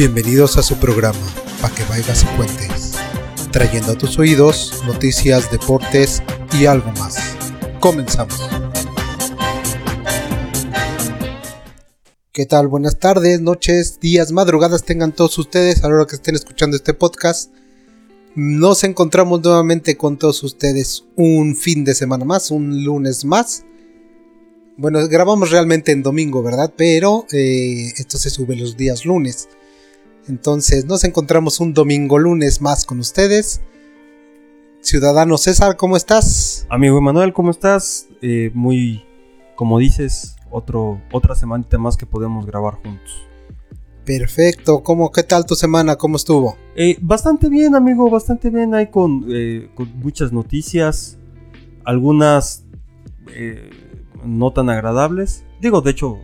Bienvenidos a su programa, Pa' que vayas y cuentes, trayendo a tus oídos noticias, deportes y algo más. Comenzamos. ¿Qué tal? Buenas tardes, noches, días, madrugadas tengan todos ustedes a la hora que estén escuchando este podcast. Nos encontramos nuevamente con todos ustedes un fin de semana más, un lunes más. Bueno, grabamos realmente en domingo, ¿verdad? Pero eh, esto se sube los días lunes. Entonces nos encontramos un domingo lunes más con ustedes. Ciudadano César, ¿cómo estás? Amigo Emanuel, ¿cómo estás? Eh, muy, como dices, otro, otra semanita más que podemos grabar juntos. Perfecto, ¿Cómo, ¿qué tal tu semana? ¿Cómo estuvo? Eh, bastante bien, amigo, bastante bien. Hay con, eh, con muchas noticias, algunas no tan agradables. Digo, de hecho,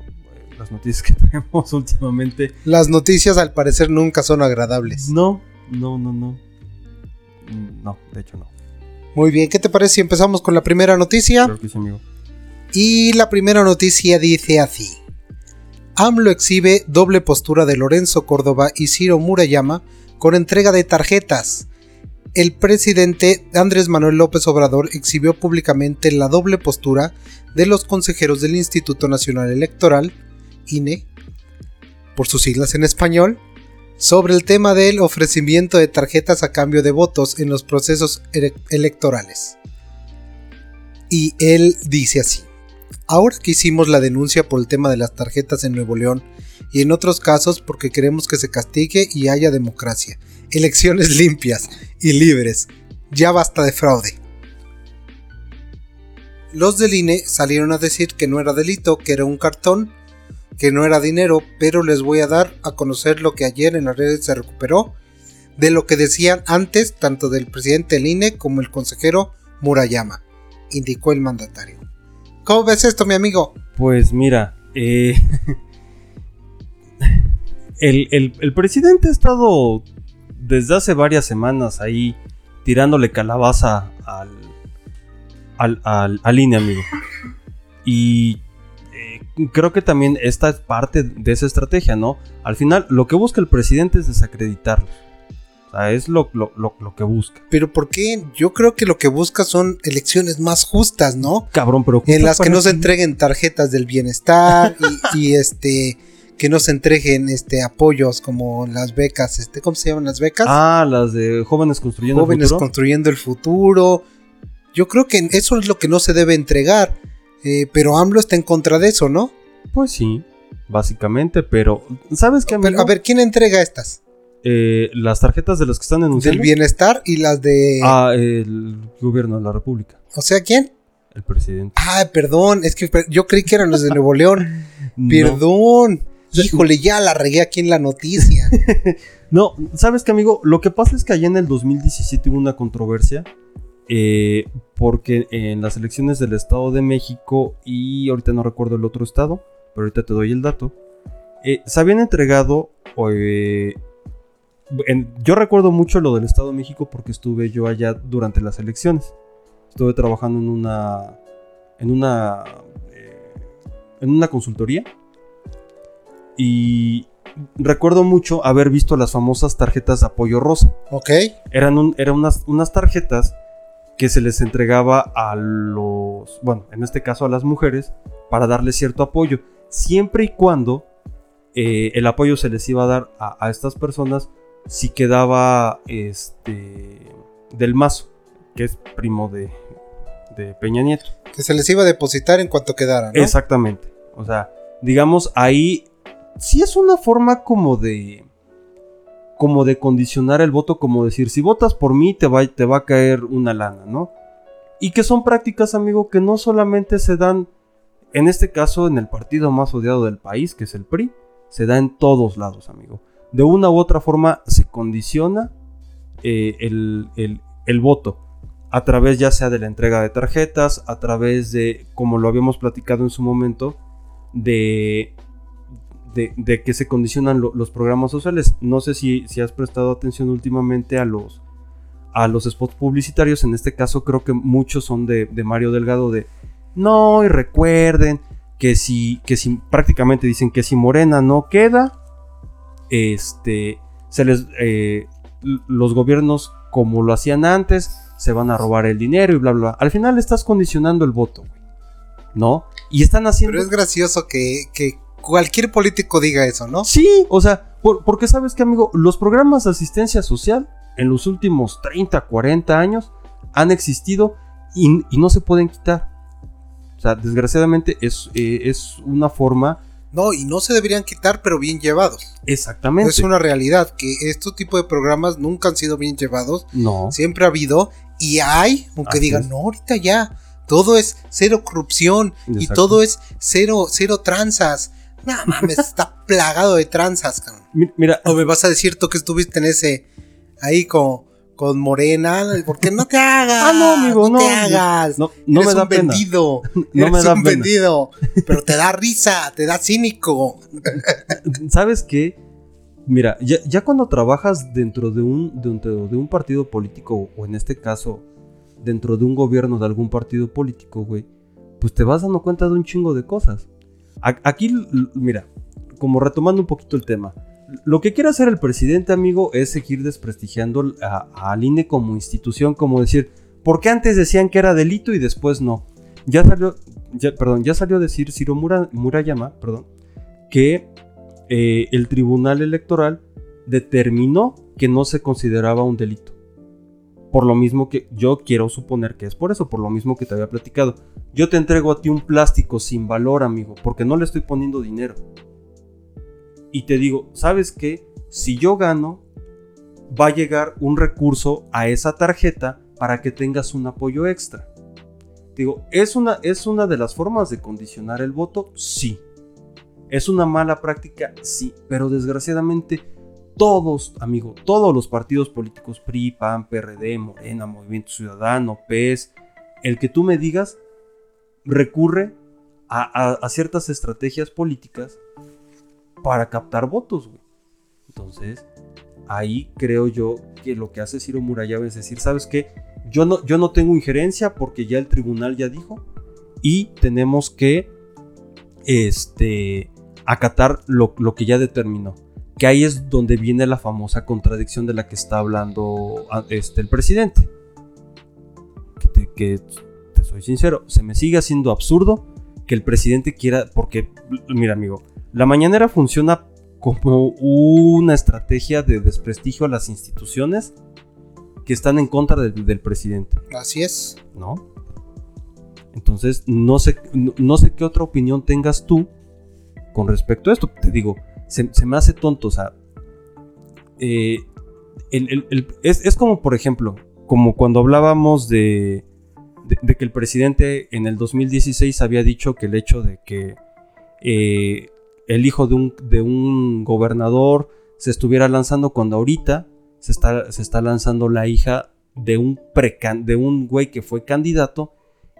las noticias que tenemos últimamente. Las noticias al parecer nunca son agradables. No, no, no, no. No, de hecho no. Muy bien, ¿qué te parece si empezamos con la primera noticia? Claro que sí, amigo. Y la primera noticia dice así. AMLO exhibe doble postura de Lorenzo Córdoba y Ciro Murayama con entrega de tarjetas. El presidente Andrés Manuel López Obrador exhibió públicamente la doble postura de los consejeros del Instituto Nacional Electoral, INE, por sus siglas en español, sobre el tema del ofrecimiento de tarjetas a cambio de votos en los procesos electorales. Y él dice así. Ahora que hicimos la denuncia por el tema de las tarjetas en Nuevo León y en otros casos porque queremos que se castigue y haya democracia, elecciones limpias y libres, ya basta de fraude. Los del INE salieron a decir que no era delito, que era un cartón, que no era dinero, pero les voy a dar a conocer lo que ayer en las redes se recuperó de lo que decían antes tanto del presidente del INE como el consejero Murayama, indicó el mandatario. ¿Cómo ves esto, mi amigo? Pues mira, eh, el, presidente ha estado desde hace varias semanas ahí tirándole calabaza al, al, al, INE, amigo. Y creo que también esta es parte de esa estrategia, ¿no? Al final, lo que busca el presidente es desacreditarlo es lo, que busca. Pero ¿por qué? Yo creo que lo que busca son elecciones más justas, ¿no? Cabrón, pero... En las que no se entreguen tarjetas del bienestar y, este que no se entreguen este apoyos como las becas, este, ¿cómo se llaman las becas? Ah, las de jóvenes construyendo el futuro. Jóvenes construyendo el futuro. Yo creo que eso es lo que no se debe entregar. Eh, pero AMLO está en contra de eso, ¿no? Pues sí, básicamente, pero ¿sabes qué? a ver, ¿quién entrega estas? Eh, las tarjetas de los que están denunciando. Del bienestar y las de. Ah, el gobierno de la República. O sea, ¿quién? El presidente. Ah, perdón, es que yo creí que eran los de Nuevo León. Perdón. Híjole, ya la regué aquí en la noticia. no, ¿sabes qué, amigo? Lo que pasa es que allá en el 2017 hubo una controversia. Eh, porque en las elecciones del Estado de México y ahorita no recuerdo el otro estado, pero ahorita te doy el dato. Eh, se habían entregado yo recuerdo mucho lo del Estado de México porque estuve yo allá durante las elecciones. Estuve trabajando en una. en una. Eh, en una consultoría. Y recuerdo mucho haber visto las famosas tarjetas de apoyo rosa. Ok. Eran, unas, unas tarjetas que se les entregaba a los. Bueno, en este caso a las mujeres, para darles cierto apoyo. Siempre y cuando eh, el apoyo se les iba a dar a, a estas personas si quedaba este del Mazo, que es primo de, de Peña Nieto. Que se les iba a depositar en cuanto quedara, ¿no? Exactamente. O sea, digamos, ahí sí es una forma como de como de condicionar el voto, como decir, si votas por mí te va, te va a caer una lana, ¿no? Y que son prácticas, amigo, que no solamente se dan, en este caso, en el partido más odiado del país, que es el PRI, se da en todos lados, amigo de una u otra forma se condiciona eh, el, voto a través ya sea de la entrega de tarjetas, a través de, como lo habíamos platicado en su momento, de, de, que se condicionan los programas sociales. No sé si, si has prestado atención últimamente a los, a los spots publicitarios, en este caso creo que muchos son de, de Mario Delgado de, no, y recuerden que si, que si prácticamente dicen que si Morena no queda, este, se les, eh, los gobiernos como lo hacían antes, se van a robar el dinero y bla, bla. Al final estás condicionando el voto. ¿No? Y están haciendo... Pero es gracioso que cualquier político diga eso, ¿no? Sí, o sea, por- porque sabes que, amigo, los programas de asistencia social en los últimos 30, 40 años han existido y, y no se pueden quitar. O sea, desgraciadamente es, eh, es una forma... No, y no se deberían quitar, pero bien llevados. Exactamente. Es una realidad que este tipo de programas nunca han sido bien llevados. No. Siempre ha habido y hay, aunque Así digan, es. no, ahorita ya. Todo es cero corrupción y todo es cero, cero tranzas. No mames, está plagado de tranzas, cabrón. Mi- Mira, O me vas a decir tú que estuviste en ese ahí con, con Morena, porque no te hagas. Ah, no, amigo, no, te hagas. no, no Eres me da un pena. vendido. No Eres me da un pena. vendido. Pero te da risa, te da cínico. ¿Sabes qué? Mira, ya, ya cuando trabajas dentro de un, dentro de un partido político, o en este caso, dentro de un gobierno de algún partido político, güey, pues te vas dando cuenta de un chingo de cosas. Aquí, mira, como retomando un poquito el tema, lo que quiere hacer el presidente, amigo, es seguir desprestigiando al INE como institución, como decir, ¿por qué antes decían que era delito y después no? Ya salió, perdón, ya salió a decir Ciro Mura- Murayama, perdón, que eh, el Tribunal Electoral determinó que no se consideraba un delito. Por lo mismo que yo quiero suponer que es por eso, por lo mismo que te había platicado. Yo te entrego a ti un plástico sin valor, amigo, porque no le estoy poniendo dinero. Y te digo, ¿sabes qué? Si yo gano, va a llegar un recurso a esa tarjeta para que tengas un apoyo extra. Digo, ¿es una, ¿es una de las formas de condicionar el voto? Sí. ¿Es una mala práctica? Sí. Pero desgraciadamente todos, amigo, todos los partidos políticos, PRI, PAN, PRD, Morena, Movimiento Ciudadano, PES, el que tú me digas, recurre a, ciertas estrategias políticas para captar votos. Entonces, ahí creo yo que lo que hace Ciro Murayama es decir, ¿sabes qué? Yo no, yo no tengo injerencia porque ya el tribunal ya dijo y tenemos que este, acatar lo que ya determinó. Que ahí es donde viene la famosa contradicción de la que está hablando ah, este, el presidente. Que te, que te soy sincero, se me sigue haciendo absurdo que el presidente quiera, porque, mira amigo, la mañanera funciona como una estrategia de desprestigio a las instituciones que están en contra del, del presidente, Así es. ¿no? Entonces, no sé, no, no sé qué otra opinión tengas tú con respecto a esto. Te digo, se, me hace tonto, o sea, eh, es, es como, por ejemplo, como cuando hablábamos de, de, que el presidente en el 2016 había dicho que el hecho de que eh, el hijo de un, de un gobernador se estuviera lanzando cuando ahorita se está, se está lanzando la hija de un, precan- de un güey que fue candidato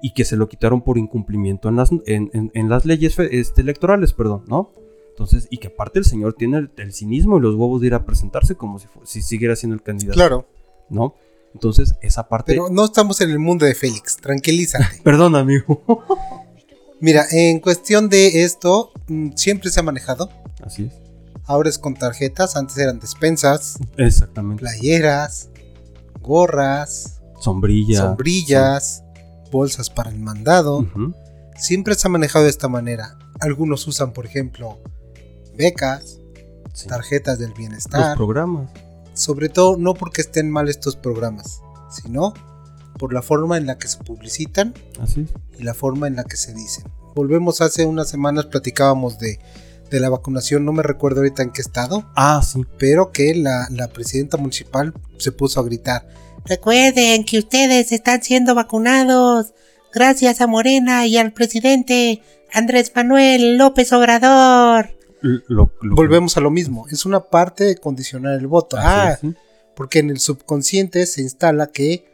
y que se lo quitaron por incumplimiento en las, en, en- las leyes este, electorales, perdón, ¿no? Entonces, y que aparte el señor tiene el, el cinismo y los huevos de ir a presentarse como si, siguiera siendo el candidato, Claro. ¿no? Entonces, esa parte... Pero no estamos en el mundo de Félix. Tranquilízate. Perdón, amigo. Mira, en cuestión de esto, mm, siempre se ha manejado. Así es. Ahora es con tarjetas. Antes eran despensas, Exactamente. playeras, gorras, Sombrilla. sombrillas, bolsas para el mandado. Siempre se ha manejado de esta manera. Algunos usan, por ejemplo, becas, Sí. tarjetas del Los bienestar. programas. Sobre todo no porque estén mal estos programas, sino por la forma en la que se publicitan Así y la forma en la que se dicen. Volvemos hace unas semanas, platicábamos de, de la vacunación, no me recuerdo ahorita en qué estado, Ah, sí. pero que la, la presidenta municipal se puso a gritar. Recuerden que ustedes están siendo vacunados gracias a Morena y al presidente Andrés Manuel López Obrador. L- lo- lo- Volvemos a lo mismo, es una parte de condicionar el voto. Ah, es, porque en el subconsciente se instala que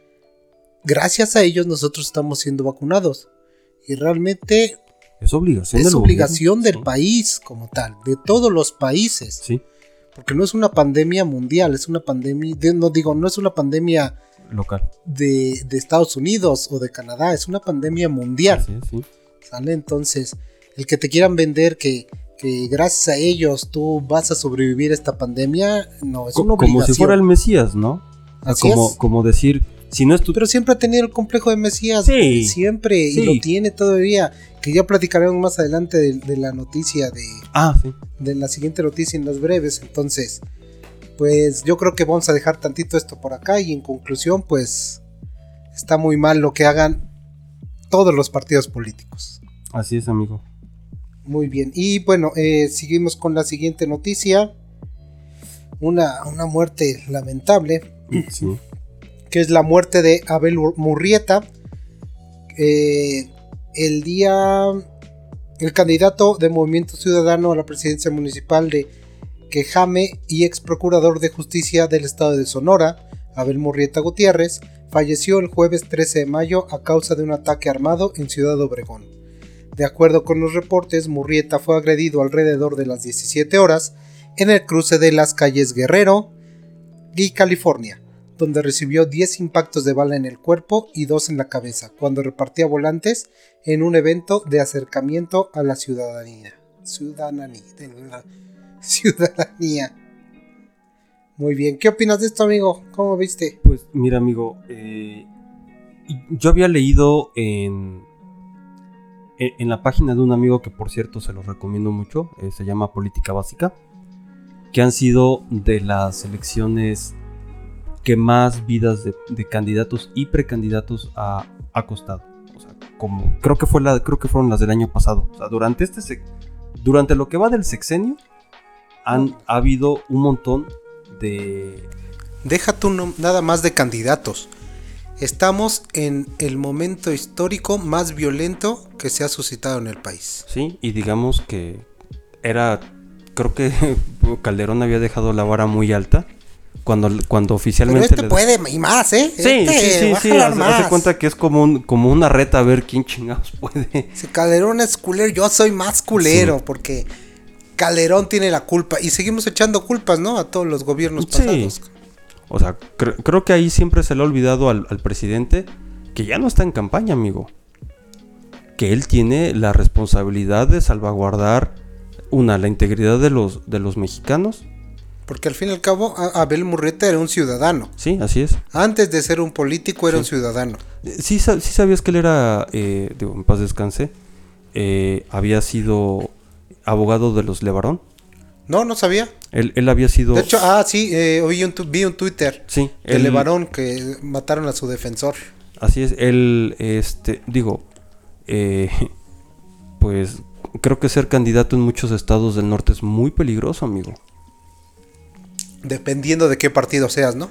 gracias a ellos nosotros estamos siendo vacunados. Y realmente Es obligación es del obligación del país como tal, de todos los países. Sí, Porque no es una pandemia mundial, es una pandemia, de- no digo, no es una pandemia local. de, de Estados Unidos o de Canadá, es una pandemia mundial. Sí. ¿Sale? Entonces, el que te quieran vender que, que gracias a ellos tú vas a sobrevivir a esta pandemia, no, es Co- una como si fuera el Mesías, ¿no? Así como, es. como decir, si no es tu... Pero siempre ha tenido el complejo de Mesías. Sí. Siempre. Sí. Y lo tiene todavía. Que ya platicaremos más adelante de, de la noticia, de, Ah, sí. de la siguiente noticia en las breves. Entonces, pues yo creo que vamos a dejar tantito esto por acá. Y en conclusión, pues está muy mal lo que hagan todos los partidos políticos. Así es, amigo. Muy bien. Y bueno, eh, seguimos con la siguiente noticia. Una, una muerte lamentable. Sí. que es la muerte de Abel Ur- Murrieta. Eh, el día, el candidato de Movimiento Ciudadano a la presidencia municipal de Quejame y ex procurador de justicia del estado de Sonora, Abel Murrieta Gutiérrez, falleció el jueves 13 de mayo a causa de un ataque armado en Ciudad Obregón. De acuerdo con los reportes, Murrieta fue agredido alrededor de las 17 horas en el cruce de las calles Guerrero y California donde recibió 10 impactos de bala en el cuerpo y 2 en la cabeza, cuando repartía volantes en un evento de acercamiento a la ciudadanía. Ciudadanía. ciudadanía. Muy bien, ¿qué opinas de esto, amigo? ¿Cómo viste? Pues mira, amigo, eh, yo había leído en, en, en la página de un amigo que por cierto se los recomiendo mucho, eh, se llama Política Básica, que han sido de las elecciones que más vidas de, candidatos y precandidatos ha, costado. Como creo que fue la, creo que fueron las del año pasado. O sea, durante este durante lo que va del sexenio han ha habido un montón de Deja tú nada más de candidatos. Estamos en el momento histórico más violento que se ha suscitado en el país. Sí, y digamos que era, creo que Calderón había dejado la vara muy alta cuando, cuando Pero oficialmente... este le- puede y más, ¿eh? Sí, Este sí, sí, sí, hace, cuenta que es como, un, como una reta a ver quién chingados puede. Si Calderón es culero, yo soy más culero, porque Calderón tiene la culpa. Y seguimos echando culpas, ¿no? A todos los gobiernos Sí. pasados. O sea, cre- creo que ahí siempre se le ha olvidado al, al presidente que ya no está en campaña, amigo. Que él tiene la responsabilidad de salvaguardar, una, la integridad de los, de los mexicanos. Porque al fin y al cabo, Abel Murrieta era un ciudadano. Sí, así es. Antes de ser un político, era Sí. un ciudadano. Eh, Sí, sí sabías que él era, eh, digo, en paz descanse, eh, había sido abogado de los Levarón. No, no sabía. Él, él había sido... De hecho, ah, sí, eh, oí un tu- vi un Twitter sí, de él- Levarón que mataron a su defensor. Así es, él, este, digo, eh, pues creo que ser candidato en muchos estados del norte es muy peligroso, amigo. Dependiendo de qué partido seas, ¿no?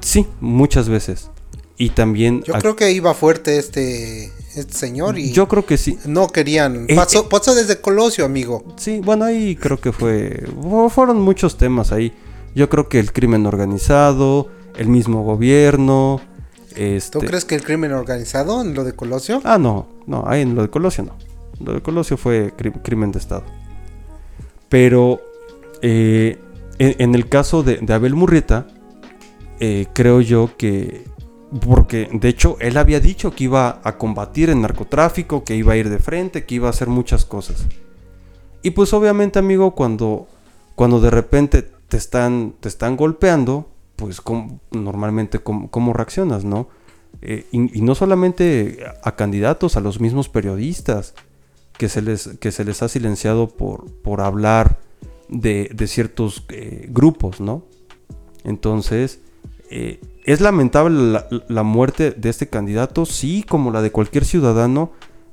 Sí, muchas veces. Y también... Yo creo que iba fuerte este, este señor y yo creo que sí. no querían. Eh, Pasó, eh. pasó desde Colosio, amigo. Sí, bueno, ahí creo que fue. fu- Fueron muchos temas ahí. Yo creo que el crimen organizado, el mismo gobierno. Este... ¿Tú crees que el crimen organizado en lo de Colosio? Ah, no, no, ahí en lo de Colosio no. Lo de Colosio fue cri- crimen de Estado. Pero eh, en, en el caso de, de Abel Murrieta, eh, creo yo que. Porque de hecho él había dicho que iba a combatir el narcotráfico, que iba a ir de frente, que iba a hacer muchas cosas. Y pues obviamente, amigo, cuando, cuando de repente te están, te están golpeando, pues ¿cómo- normalmente cómo, cómo reaccionas, ¿no? Eh, y, no solamente a, a candidatos, a los mismos periodistas, que se les, que se les ha silenciado por, por hablar de, de ciertos eh, grupos, ¿no? Entonces, eh, ¿es lamentable la, la muerte de este candidato? Sí, como la de cualquier ciudadano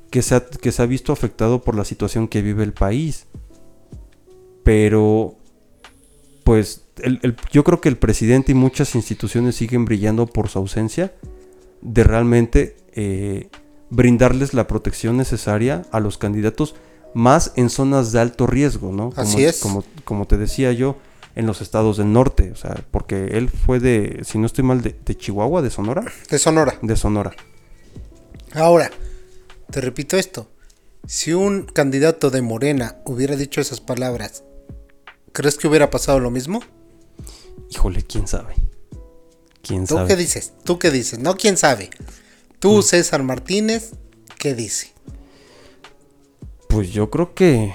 que se ha, que se ha visto afectado por la situación que vive el país. Pero, pues, el- el- yo creo que el presidente y muchas instituciones siguen brillando por su ausencia de realmente eh, brindarles la protección necesaria a los candidatos, más en zonas de alto riesgo, ¿no? Como, Así es. Como, como te decía yo, en los estados del norte, o sea, porque él fue de, si no estoy mal, de, de Chihuahua, de Sonora, De Sonora. de Sonora. Ahora, te repito esto. Si un candidato de Morena hubiera dicho esas palabras, ¿crees que hubiera pasado lo mismo? Híjole, quién sabe. Quién ¿Tú sabe. qué dices? ¿Tú qué dices? No, quién sabe. Tú, César Martínez, ¿qué dice? Pues yo creo que.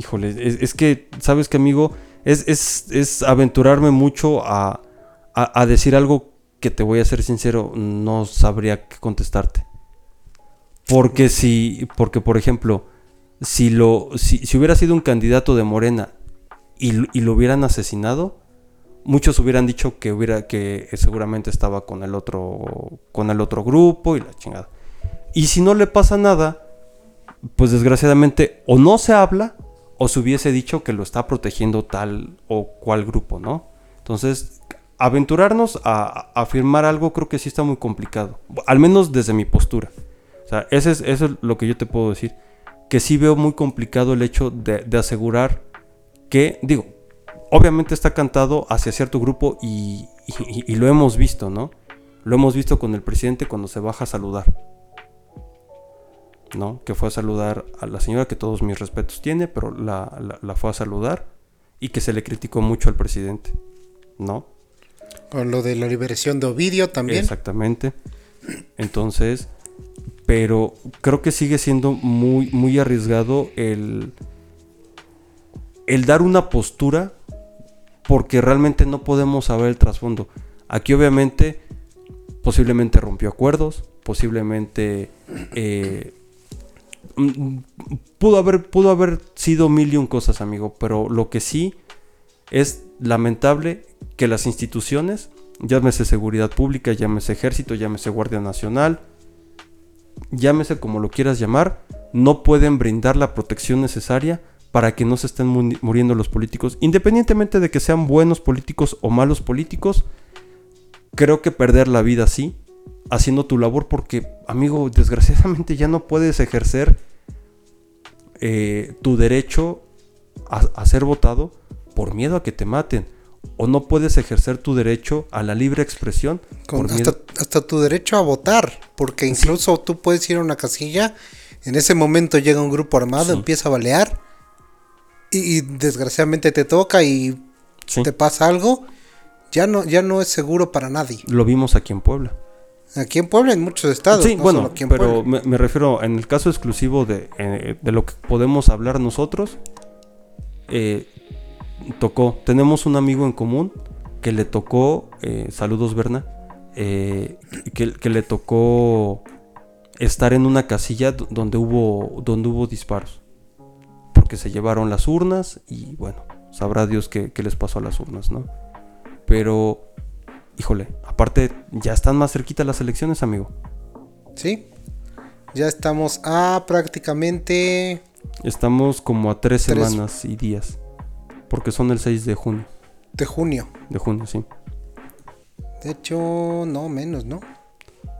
Híjole, es, que, ¿sabes qué, amigo? Es, es, es aventurarme mucho a, a, decir algo que te voy a ser sincero, no sabría qué contestarte. Porque si, porque por ejemplo, si lo, si, si hubiera sido un candidato de Morena y, y lo hubieran asesinado, muchos hubieran dicho que hubiera, que seguramente estaba con el otro, con el otro grupo y la chingada. Y si no le pasa nada, pues desgraciadamente o no se habla o se hubiese dicho que lo está protegiendo tal o cual grupo, ¿no? Entonces, aventurarnos a, afirmar algo creo que sí está muy complicado, al menos desde mi postura. O sea, ese es, eso es lo que yo te puedo decir, que sí veo muy complicado el hecho de, asegurar que, digo, obviamente está cantado hacia cierto grupo y lo hemos visto, ¿no? Lo hemos visto con el presidente cuando se baja a saludar. ¿No? Que fue a saludar a la señora que todos mis respetos tiene, pero la, la- la fue a saludar y que se le criticó mucho al presidente. ¿No? Con lo de la liberación de Ovidio también. Exactamente. Entonces, pero creo que sigue siendo muy, muy arriesgado el, el dar una postura porque realmente no podemos saber el trasfondo. Aquí obviamente posiblemente rompió acuerdos, posiblemente eh, pudo, haber, pudo haber sido mil y un cosas, amigo, pero lo que sí es lamentable que las instituciones, llámese seguridad pública, llámese ejército, llámese Guardia Nacional, llámese como lo quieras llamar, no pueden brindar la protección necesaria para que no se estén mu- muriendo los políticos, independientemente de que sean buenos políticos o malos políticos, creo que perder la vida así, haciendo tu labor, porque, amigo, desgraciadamente ya no puedes ejercer eh, tu derecho a, a ser votado por miedo a que te maten. O no puedes ejercer tu derecho a la libre expresión Con por miedo. hasta, tu derecho a votar, porque incluso tú puedes ir a una casilla, en ese momento llega un grupo armado, Sí. empieza a balear, y, y desgraciadamente te toca y Sí, te pasa algo, ya no, ya no es seguro para nadie. lo vimos aquí en Puebla. Aquí en Puebla, en muchos estados. Sí, no bueno, solo aquí en pero me, me refiero en el caso exclusivo de, eh, de lo que podemos hablar nosotros. eh, tocó, tenemos un amigo en común que le tocó, eh, saludos Berna, que, que le tocó estar en una casilla do- donde hubo, donde hubo disparos. Porque se llevaron las urnas y bueno, sabrá Dios qué, qué les pasó a las urnas, ¿no? Pero, híjole, aparte ya están más cerquita las elecciones, amigo. Sí. Ya estamos a prácticamente Estamos como a tres Tres. semanas y días. Porque son el 6 de junio. de junio. De junio, sí. De hecho, no menos, ¿no?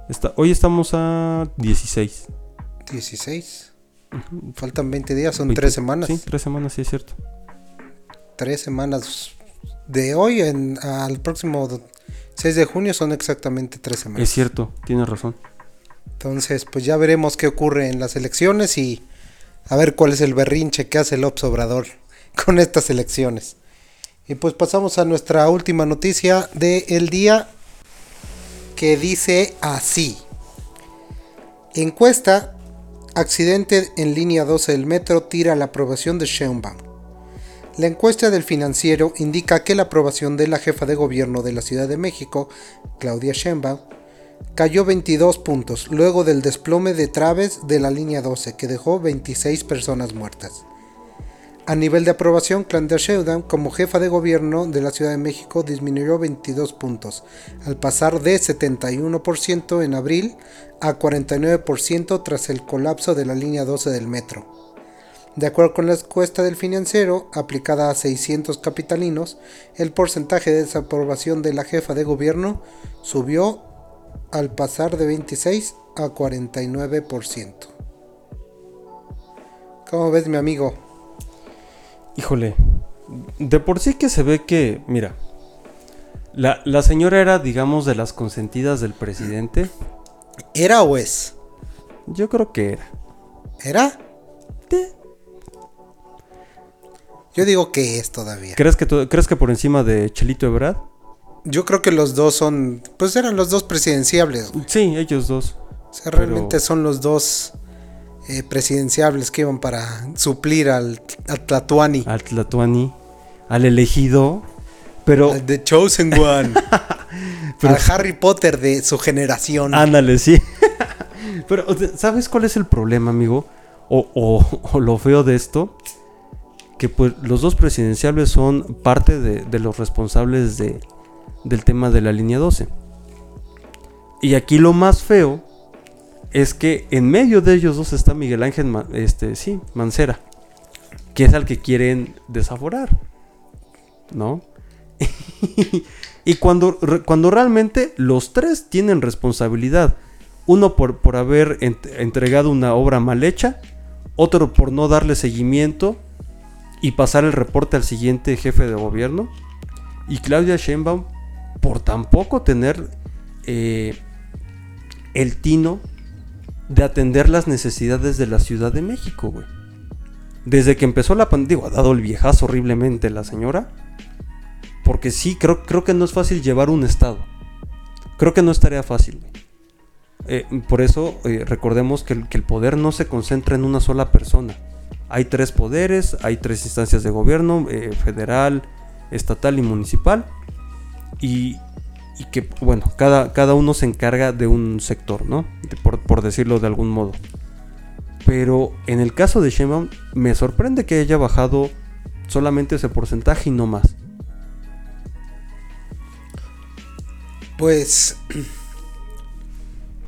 Está, hoy estamos a 16. 16. Faltan 20 días, son 20. tres semanas. Sí, tres semanas, sí es cierto. Tres semanas de hoy en, al próximo 6 de junio son exactamente tres semanas. Es cierto, tienes razón. Entonces, pues ya veremos qué ocurre en las elecciones y a ver cuál es el berrinche que hace López Obrador con estas elecciones. Y pues pasamos a nuestra última noticia del día que dice así. Encuesta, accidente en línea 12 del metro tira la aprobación de Sheinbaum. La encuesta del financiero indica que la aprobación de la jefa de gobierno de la Ciudad de México, Claudia Sheinbaum, cayó 22 puntos luego del desplome de traves de la línea 12 que dejó 26 personas muertas. A nivel de aprobación, Claudia Sheinbaum como jefa de gobierno de la Ciudad de México disminuyó 22 puntos, al pasar de 71% en abril a 49% tras el colapso de la línea 12 del metro. De acuerdo con la encuesta del financiero, aplicada a 600 capitalinos, el porcentaje de desaprobación de la jefa de gobierno subió al pasar de 26 a 49%. ¿Cómo ves, mi amigo? Híjole, de por sí que se ve que, mira, la, la señora era, digamos, de las consentidas del presidente. ¿Era o es? Yo creo que era. ¿Era? Te- Yo digo que es todavía. ¿Crees que, ¿Crees que por encima de Chelito Ebrard? Yo creo que los dos son, pues eran los dos presidenciables. güey. Sí, ellos dos. O sea, realmente Pero- son los dos eh, presidenciables que iban para suplir al, al Tlatuani. Al Tlatuani, al elegido. Pero. Al The Chosen One. al Harry Potter de su generación. Ándale, sí. pero, ¿sabes cuál es el problema, amigo? O, o, o lo feo de esto que pues los dos presidenciales son parte de, los responsables de, del tema de la línea 12. Y aquí lo más feo es que en medio de ellos dos está Miguel Ángel este, sí, Mancera, que es al que quieren desaforar. ¿No? y cuando, cuando realmente los tres tienen responsabilidad, uno por, por haber entregado una obra mal hecha, otro por no darle seguimiento y pasar el reporte al siguiente jefe de gobierno. Y Claudia Sheinbaum, por tampoco tener eh, el tino de atender las necesidades de la Ciudad de México, güey. Desde que empezó la pandemia, ha dado el viejazo horriblemente la señora. Porque sí, creo, creo que no es fácil llevar un estado. Creo que no es tarea fácil. Eh, por eso eh, recordemos que el poder no se concentra en una sola persona hay tres poderes, hay tres instancias de gobierno, eh, federal, estatal y municipal. Y, que, bueno, cada, cada, uno se encarga de un sector, ¿no? por, decirlo de algún modo. Pero en el caso de Sheinbaum, me sorprende que haya bajado solamente ese porcentaje y no más. Pues,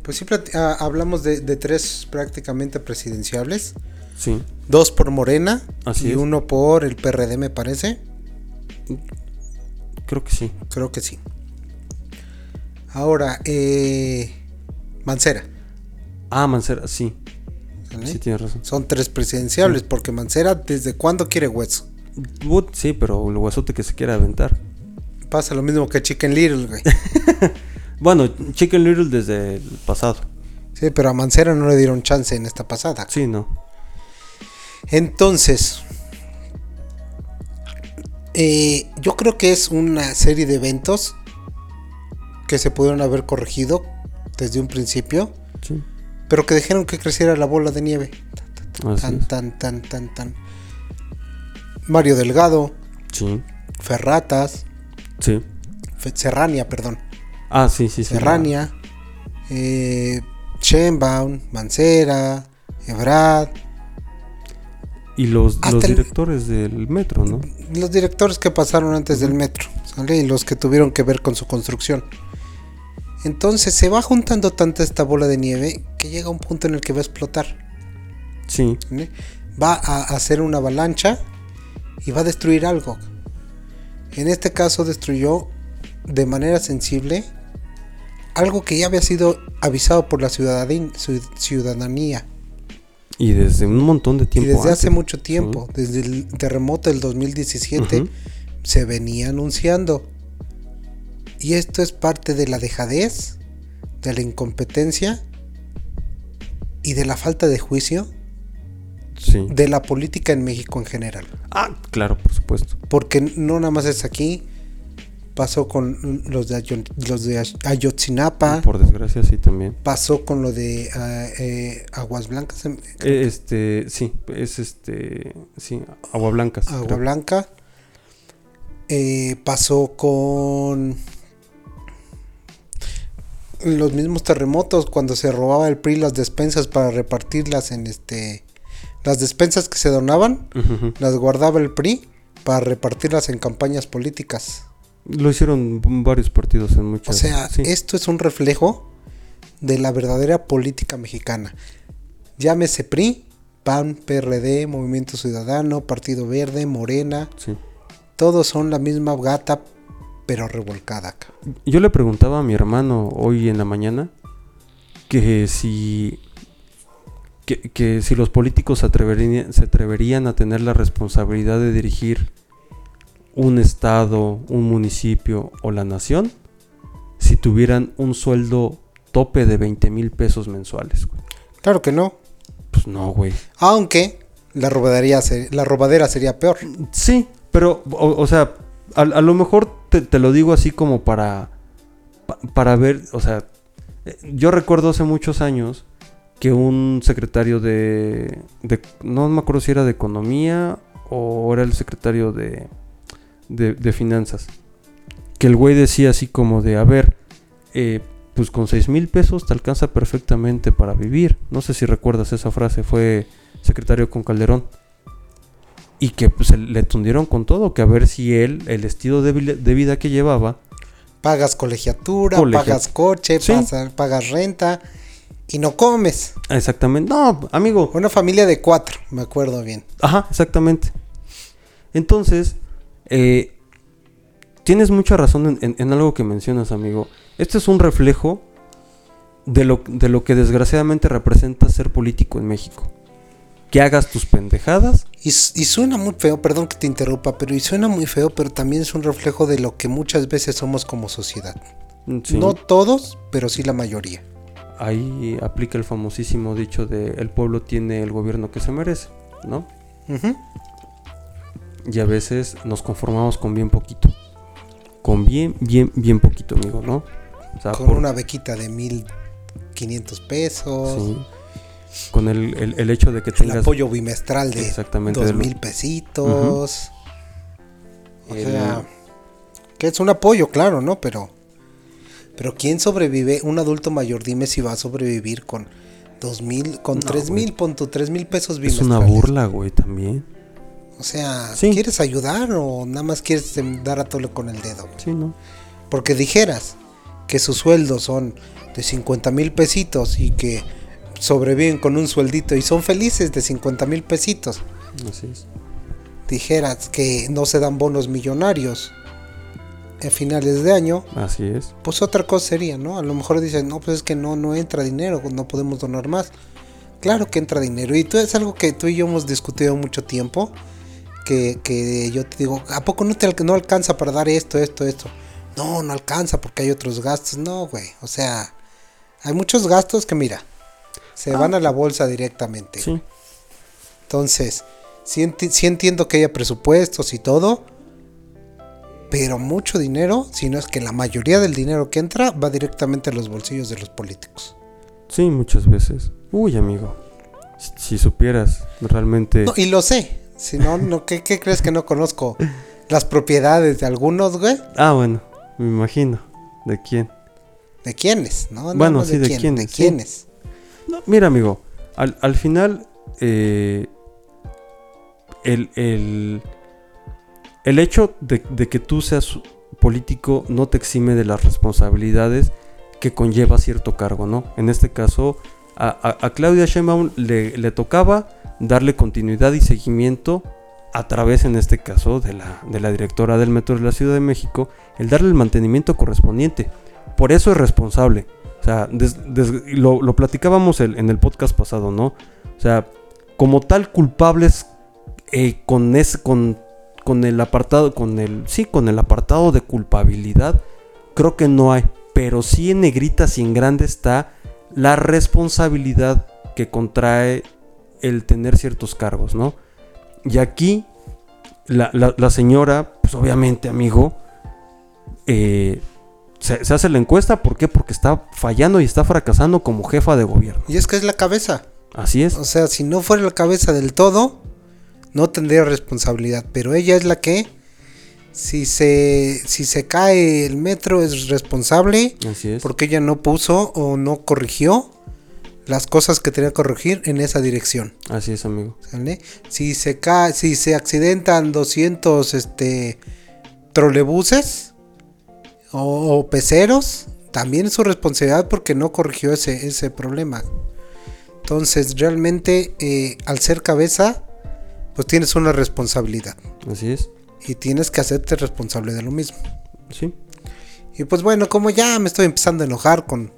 pues sí, ah, hablamos de, de, tres prácticamente presidenciables. Sí. Dos por Morena y uno por el PRD, me parece. Creo que sí. Creo que sí. Ahora, eh, Mancera. Ah, Mancera, sí. Sí, tienes razón. Son tres presidenciables, porque Mancera, ¿desde cuándo quiere hueso? sí, pero el huesote que se quiere aventar. Pasa lo mismo que Chicken Little, güey. bueno, Chicken Little desde el pasado. Sí, pero a Mancera no le dieron chance en esta pasada. Sí, no. Entonces, eh, yo creo que es una serie de eventos que se pudieron haber corregido desde un principio, pero que dejaron que creciera la bola de nieve. Tan, tan, tan, tan, tan, Mario Delgado, Ferratas, Serrania, perdón. Ah, sí, sí, Serrania, eh, Mancera, Ebrad, y los, directores del metro, ¿no? Los directores que pasaron antes del metro, ¿sale? Y los que tuvieron que ver con su construcción. Entonces se va juntando tanta esta bola de nieve que llega un punto en el que va a explotar. Sí. Va a hacer una avalancha y va a destruir algo. En este caso destruyó de manera sensible algo que ya había sido avisado por la ciudadanía y desde un montón de tiempo. Y desde hace mucho tiempo, desde el terremoto del 2017, se venía anunciando. Y esto es parte de la dejadez, de la incompetencia y de la falta de juicio de la política en México en general. Ah, claro, por supuesto. Porque no nada más es aquí, pasó con los de, los de Ayotzinapa. Por desgracia, sí, también. Pasó con lo de ah, eh, Aguas Blancas. Em, eh, este, sí, es este, sí, Agua Blancas. Agua Blanca. Eh, pasó con los mismos terremotos cuando se robaba el PRI las despensas para repartirlas en este las despensas que se donaban las guardaba el PRI para repartirlas en campañas políticas. Lo hicieron varios partidos en muchas. O sea, esto es un reflejo de la verdadera política mexicana. Llámese PRI, PAN, PRD, Movimiento Ciudadano, Partido Verde, Morena. Sí. Todos son la misma gata, pero revolcada Yo le preguntaba a mi hermano hoy en la mañana que si que, si los políticos atreverían, se atreverían a tener la responsabilidad de dirigir un estado, un municipio o la nación si tuvieran un sueldo tope de 20 mil pesos mensuales. Claro que no. Pues no, güey. Aunque la, la robadera sería peor. Sí, pero, o, sea, a, lo mejor te, lo digo así como para, para ver, o sea, yo recuerdo hace muchos años que un secretario de, de- No me acuerdo si era de economía o era el secretario de, de, de finanzas. Que el güey decía así como de, a ver, eh, pues con 6 mil pesos te alcanza perfectamente para vivir. No sé si recuerdas esa frase, fue secretario con Calderón. Y que pues se le tundieron con todo, que a ver si él, el estilo de, de vida que llevaba, Pagas colegiatura, Colegia- pagas coche, Sí. pagas renta y no comes. exactamente, no, amigo, Una familia de cuatro, me acuerdo bien. Ajá, exactamente. Entonces, eh, tienes mucha razón en, en- en algo que mencionas, amigo. Este es un reflejo de lo, de lo que desgraciadamente representa ser político en México. Que hagas tus pendejadas. Y, suena muy feo, perdón que te interrumpa, pero y suena muy feo, pero también es un reflejo de lo que muchas veces somos como sociedad. mm, sí, No todos, pero sí la mayoría. Ahí aplica el famosísimo dicho de el pueblo tiene el gobierno que se merece, ¿no? Ujú. Y a veces nos conformamos con bien poquito. Con bien, bien, bien poquito, amigo, ¿no? O sea, Con por- una bequita de 1500 pesos, Sí. Con el, el- el hecho de que el tengas. apoyo bimestral de Exactamente, dos mil pesitos. O El- sea, que es un apoyo, claro, ¿no? Pero, pero ¿quién sobrevive? Un adulto mayor, dime si va a sobrevivir con dos mil, con No, tres güey. mil, pon tu tres mil pesos Es bimestrales. una burla, güey, también. O sea, Sí. ¿quieres ayudar o nada más quieres em, dar a tole con el dedo? Sí, ¿no? Porque dijeras que sus sueldos son de 50 mil pesitos y que sobreviven con un sueldito y son felices de 50 mil pesitos. Así es. Dijeras que no se dan bonos millonarios a finales de año, Así es. pues otra cosa sería, ¿no? A lo mejor dicen, no, pues es que no, no entra dinero, no podemos donar más. Claro que entra dinero. Y tú es algo que tú y yo hemos discutido mucho tiempo. Que, que yo te digo, ¿a poco no te no alcanza para dar esto, esto, esto? No, no alcanza porque hay otros gastos. No, güey. O sea, hay muchos gastos que mira, se van a la bolsa directamente. Sí. Entonces, sí, enti- sí entiendo que haya presupuestos y todo, pero mucho dinero, si no es que la mayoría del dinero que entra va directamente a los bolsillos de los políticos. Sí, muchas veces. Uy, amigo. Si, si supieras realmente. No, y lo sé, si no, no ¿qué, qué crees que no conozco? Las propiedades de algunos, güey. Ah, bueno, me imagino. ¿De quién? ¿De quiénes? No, no, Bueno, no, sí, de quién, quiénes, ¿De sí. quiénes? No, mira, amigo. Al, al final. eh, el, el, el hecho de, de que tú seas político no te exime de las responsabilidades que conlleva cierto cargo, ¿no? En este caso, a, Claudia Sheinbaum le, tocaba darle continuidad y seguimiento a través, en este caso, de la, de la directora del Metro de la Ciudad de México, el darle el mantenimiento correspondiente. Por eso es responsable. O sea, lo, lo platicábamos el- en el podcast pasado, ¿no? O sea, como tal culpables eh, con, ese, con, con el apartado, con el, sí, con el apartado de culpabilidad, creo que no hay. Pero sí en negritas y en grande está la responsabilidad que contrae el tener ciertos cargos, ¿no? Y aquí la, la- la señora, pues obviamente, amigo, eh, se, se hace la encuesta, ¿por qué? Porque está fallando y está fracasando como jefa de gobierno. Y es que es la cabeza. Así es. O sea, si no fuera la cabeza del todo, no tendría responsabilidad. Pero ella es la que, si se, si se cae el metro, es responsable. Así es. Porque ella no puso o no corrigió las cosas que tenía que corregir en esa dirección. Así es, amigo. ¿sale? Si se cae, si se accidentan 200 este trolebuses o, o peceros, también es su responsabilidad porque no corrigió ese, ese problema. Entonces, realmente, eh, al ser cabeza, pues tienes una responsabilidad Así es. Y tienes que hacerte responsable de lo mismo. Sí. Y pues bueno, como ya me estoy empezando a enojar con,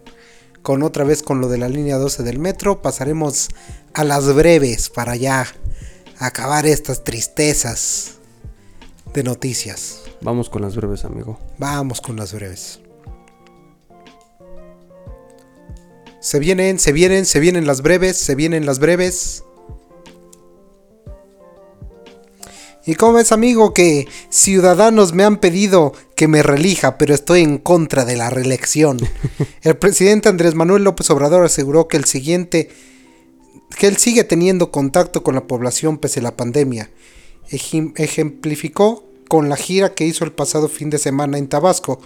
con otra vez con lo de la línea 12 del metro, pasaremos a las breves para ya acabar estas tristezas de noticias. Vamos con las breves, amigo. Vamos con las breves. Se vienen, se vienen, se vienen las breves, se vienen las breves. ¿Y cómo ves, amigo, que ciudadanos me han pedido que me relija, pero estoy en contra de la reelección? El presidente Andrés Manuel López Obrador aseguró que el siguiente que él sigue teniendo contacto con la población pese a la pandemia. ejemplificó con la gira que hizo el pasado fin de semana en Tabasco,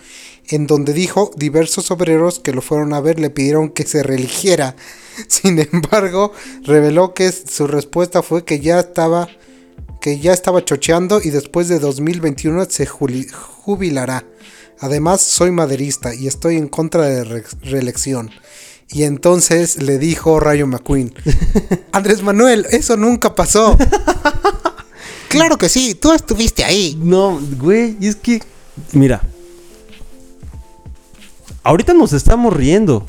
en donde dijo diversos obreros que lo fueron a ver le pidieron que se religiera. Sin embargo, reveló que su respuesta fue que ya estaba que ya estaba chocheando y después de 2021 se jubilará. Además, soy maderista y estoy en contra de reelección. Y entonces le dijo Rayo McQueen, Andrés Manuel, eso nunca pasó. claro que sí, tú estuviste ahí. No, güey, y es que, mira, ahorita nos estamos riendo,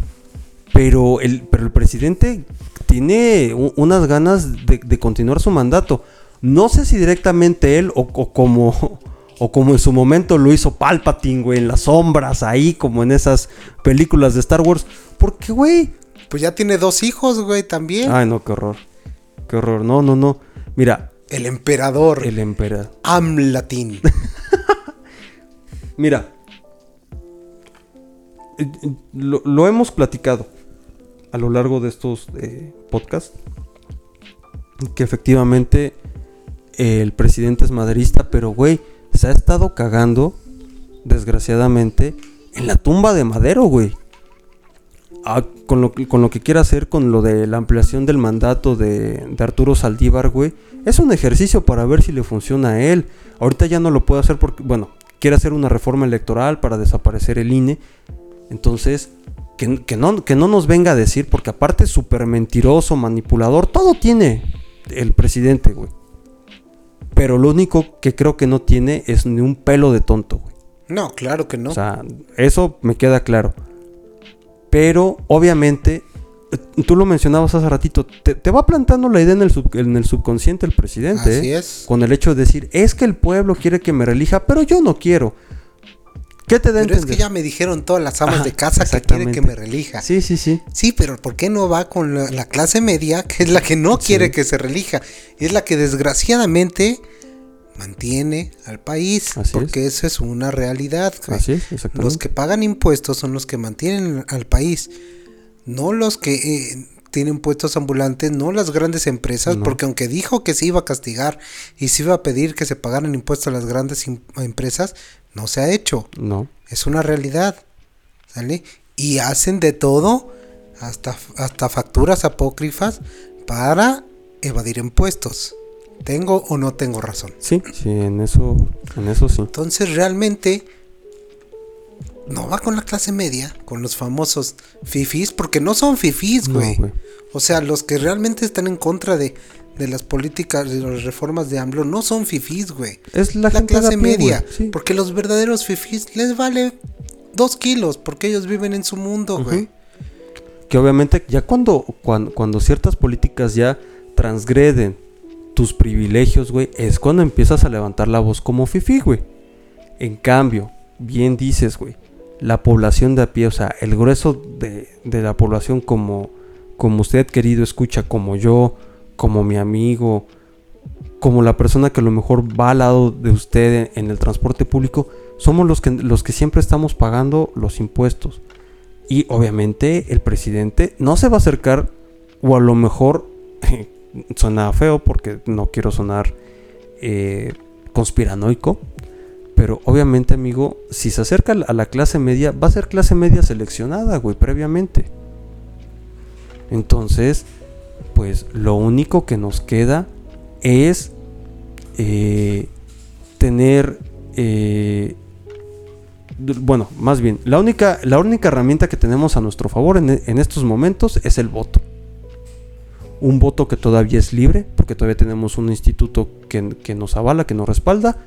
pero el, pero el presidente tiene unas ganas de, continuar su mandato. No sé si directamente él o, como o como en su momento lo hizo Palpatine, güey, en las sombras, ahí como en esas películas de Star Wars. Porque, güey. Pues ya tiene dos hijos, güey, también. Ay, no, qué horror. Qué horror. No, no, no. Mira. El emperador. El emperador. Amlatín. Mira, lo, hemos platicado a lo largo de estos eh, podcasts, que efectivamente el presidente es maderista, pero güey, se ha estado cagando, desgraciadamente, en la tumba de Madero, güey. Ah, con, lo, que quiere hacer con lo de la ampliación del mandato de, de Arturo Saldívar, güey, es un ejercicio para ver si le funciona a él. Ahorita ya no lo puede hacer porque, bueno, quiere hacer una reforma electoral para desaparecer el INE. Entonces, que, no, que no nos venga a decir, porque aparte es súper mentiroso, manipulador, todo tiene el presidente, güey. Pero lo único que creo que no tiene es ni un pelo de tonto, güey. No, claro que no. O sea, eso me queda claro. Pero obviamente, tú lo mencionabas hace ratito, te, va plantando la idea en el, en el subconsciente el presidente. Así ¿eh? es. Con el hecho de decir, es que el pueblo quiere que me relija, pero yo no quiero. ¿Qué te Pero es que ya me dijeron todas las amas de casa que quieren que me relija. Sí, sí, sí. Sí, pero ¿por qué no va con la, clase media, que es la que no quiere que se relija? Es la que desgraciadamente mantiene al país, porque eso es una realidad. Así es, los que pagan impuestos son los que mantienen al país, no los que eh, tienen puestos ambulantes, no las grandes empresas, porque aunque dijo que se iba a castigar y se iba a pedir que se pagaran impuestos a las grandes empresas, no se ha hecho. No. Es una realidad. ¿Sale? Y hacen de todo, hasta, hasta facturas apócrifas, para evadir impuestos. ¿Tengo o no tengo razón? Sí, sí, en eso, en eso sí. Entonces realmente no va con la clase media, con los famosos fifis, porque no son fifis, güey. o sea, los que realmente están en contra de, las políticas, de las reformas de AMLO, no son fifis, güey. Es la, clase media. Porque los verdaderos fifis les vale dos kilos, porque ellos viven en su mundo, güey. Que obviamente ya cuando, cuando, cuando ciertas políticas ya transgreden tus privilegios, güey, es cuando empiezas a levantar la voz como fifi, güey. En cambio, bien dices, güey, la población de a pie, o sea, el grueso de, la población como, como usted querido escucha, como yo, como mi amigo, como la persona que a lo mejor va al lado de usted en, el transporte público, somos los que, los que siempre estamos pagando los impuestos. Y obviamente el presidente no se va a acercar, o a lo mejor suena feo porque no quiero sonar eh, conspiranoico. Pero obviamente, amigo, si se acerca a la clase media, va a ser clase media seleccionada, güey, previamente. Entonces, pues lo único que nos queda es eh, tener... Eh, bueno, más bien, la única, la única herramienta que tenemos a nuestro favor en estos momentos es el voto un voto que todavía es libre, porque todavía tenemos un instituto que, nos avala, que nos respalda,